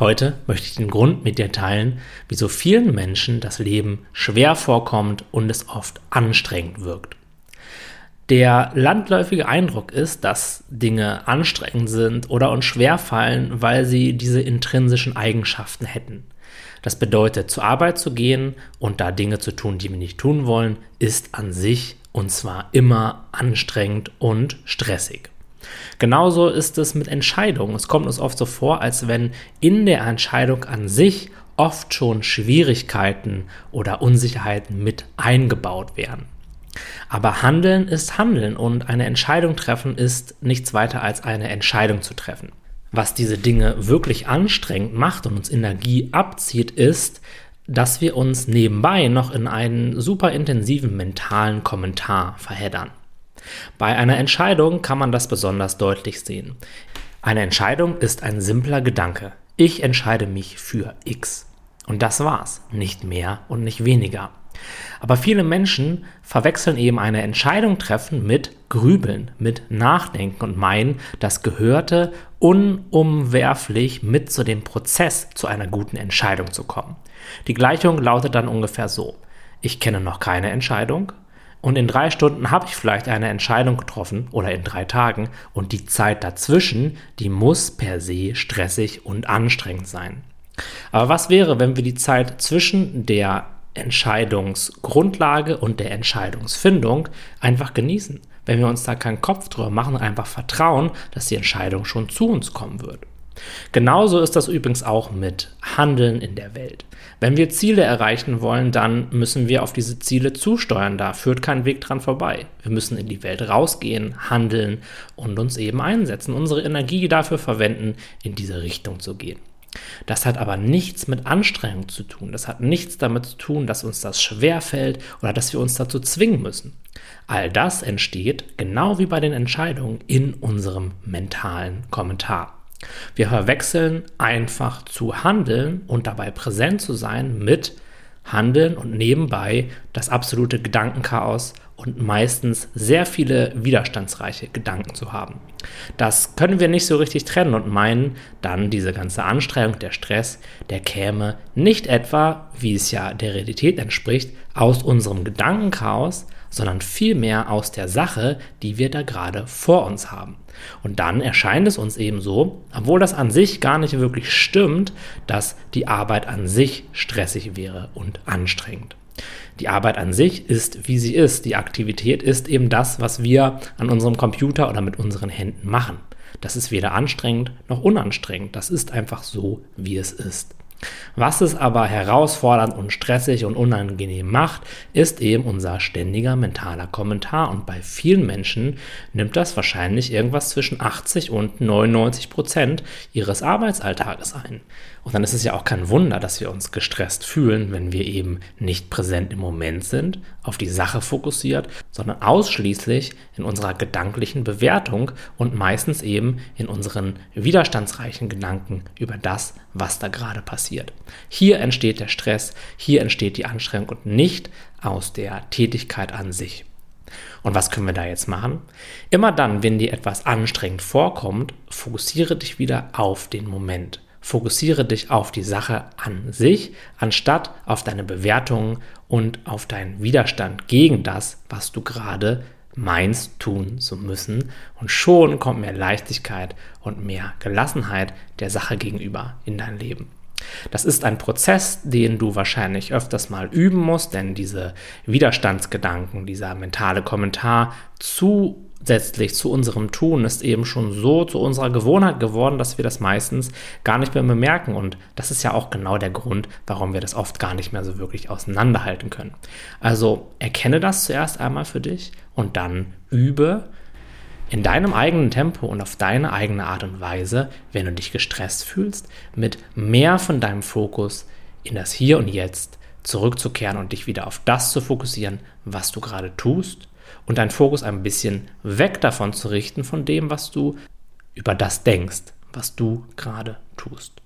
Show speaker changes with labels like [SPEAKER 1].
[SPEAKER 1] Heute möchte ich den Grund mit dir teilen, wieso vielen Menschen das Leben schwer vorkommt und es oft anstrengend wirkt. Der landläufige Eindruck ist, dass Dinge anstrengend sind oder uns schwer fallen, weil sie diese intrinsischen Eigenschaften hätten. Das bedeutet, zur Arbeit zu gehen und da Dinge zu tun, die wir nicht tun wollen, ist an sich und zwar immer anstrengend und stressig. Genauso ist es mit Entscheidungen. Es kommt uns oft so vor, als wenn in der Entscheidung an sich oft schon Schwierigkeiten oder Unsicherheiten mit eingebaut werden. Aber Handeln ist Handeln und eine Entscheidung treffen ist nichts weiter als eine Entscheidung zu treffen. Was diese Dinge wirklich anstrengend macht und uns Energie abzieht, ist, dass wir uns nebenbei noch in einen super intensiven mentalen Kommentar verheddern. Bei einer Entscheidung kann man das besonders deutlich sehen. Eine Entscheidung ist ein simpler Gedanke. Ich entscheide mich für X. Und das war's, nicht mehr und nicht weniger. Aber viele Menschen verwechseln eben eine Entscheidung treffen mit Grübeln, mit Nachdenken und meinen, das gehörte unumwerflich mit zu dem Prozess, zu einer guten Entscheidung zu kommen. Die Gleichung lautet dann ungefähr so. Ich kenne noch keine Entscheidung, und in drei Stunden habe ich vielleicht eine Entscheidung getroffen oder in drei Tagen und die Zeit dazwischen, die muss per se stressig und anstrengend sein. Aber was wäre, wenn wir die Zeit zwischen der Entscheidungsgrundlage und der Entscheidungsfindung einfach genießen? Wenn wir uns da keinen Kopf drüber machen, einfach vertrauen, dass die Entscheidung schon zu uns kommen wird. Genauso ist das übrigens auch mit Handeln in der Welt. Wenn wir Ziele erreichen wollen, dann müssen wir auf diese Ziele zusteuern. Da führt kein Weg dran vorbei. Wir müssen in die Welt rausgehen, handeln und uns eben einsetzen, unsere Energie dafür verwenden, in diese Richtung zu gehen. Das hat aber nichts mit Anstrengung zu tun. Das hat nichts damit zu tun, dass uns das schwer fällt oder dass wir uns dazu zwingen müssen. All das entsteht, genau wie bei den Entscheidungen, in unserem mentalen Kommentar. Wir verwechseln einfach zu handeln und dabei präsent zu sein mit Handeln und nebenbei das absolute Gedankenchaos und meistens sehr viele widerstandsreiche Gedanken zu haben. Das können wir nicht so richtig trennen und meinen, dann diese ganze Anstrengung, der Stress, der käme nicht etwa, wie es ja der Realität entspricht, aus unserem Gedankenchaos, sondern vielmehr aus der Sache, die wir da gerade vor uns haben. Und dann erscheint es uns eben so, obwohl das an sich gar nicht wirklich stimmt, dass die Arbeit an sich stressig wäre und anstrengend. Die Arbeit an sich ist, wie sie ist. Die Aktivität ist eben das, was wir an unserem Computer oder mit unseren Händen machen. Das ist weder anstrengend noch unanstrengend. Das ist einfach so, wie es ist. Was es aber herausfordernd und stressig und unangenehm macht, ist eben unser ständiger mentaler Kommentar. Und bei vielen Menschen nimmt das wahrscheinlich irgendwas zwischen 80 und 99 Prozent ihres Arbeitsalltages ein. Und dann ist es ja auch kein Wunder, dass wir uns gestresst fühlen, wenn wir eben nicht präsent im Moment sind, auf die Sache fokussiert, sondern ausschließlich in unserer gedanklichen Bewertung und meistens eben in unseren widerstandsreichen Gedanken über das, was da gerade passiert. Hier entsteht der Stress, hier entsteht die Anstrengung und nicht aus der Tätigkeit an sich. Und was können wir da jetzt machen? Immer dann, wenn dir etwas anstrengend vorkommt, fokussiere dich wieder auf den Moment. Fokussiere dich auf die Sache an sich, anstatt auf deine Bewertungen und auf deinen Widerstand gegen das, was du gerade meinst tun zu müssen. Und schon kommt mehr Leichtigkeit und mehr Gelassenheit der Sache gegenüber in dein Leben. Das ist ein Prozess, den du wahrscheinlich öfters mal üben musst, denn diese Widerstandsgedanken, dieser mentale Kommentar zu zusätzlich zu unserem Tun ist eben schon so zu unserer Gewohnheit geworden, dass wir das meistens gar nicht mehr bemerken. Und das ist ja auch genau der Grund, warum wir das oft gar nicht mehr so wirklich auseinanderhalten können. Also erkenne das zuerst einmal für dich und dann übe in deinem eigenen Tempo und auf deine eigene Art und Weise, wenn du dich gestresst fühlst, mit mehr von deinem Fokus in das Hier und Jetzt zurückzukehren und dich wieder auf das zu fokussieren, was du gerade tust und deinen Fokus ein bisschen weg davon zu richten, von dem, was du über das denkst, was du gerade tust.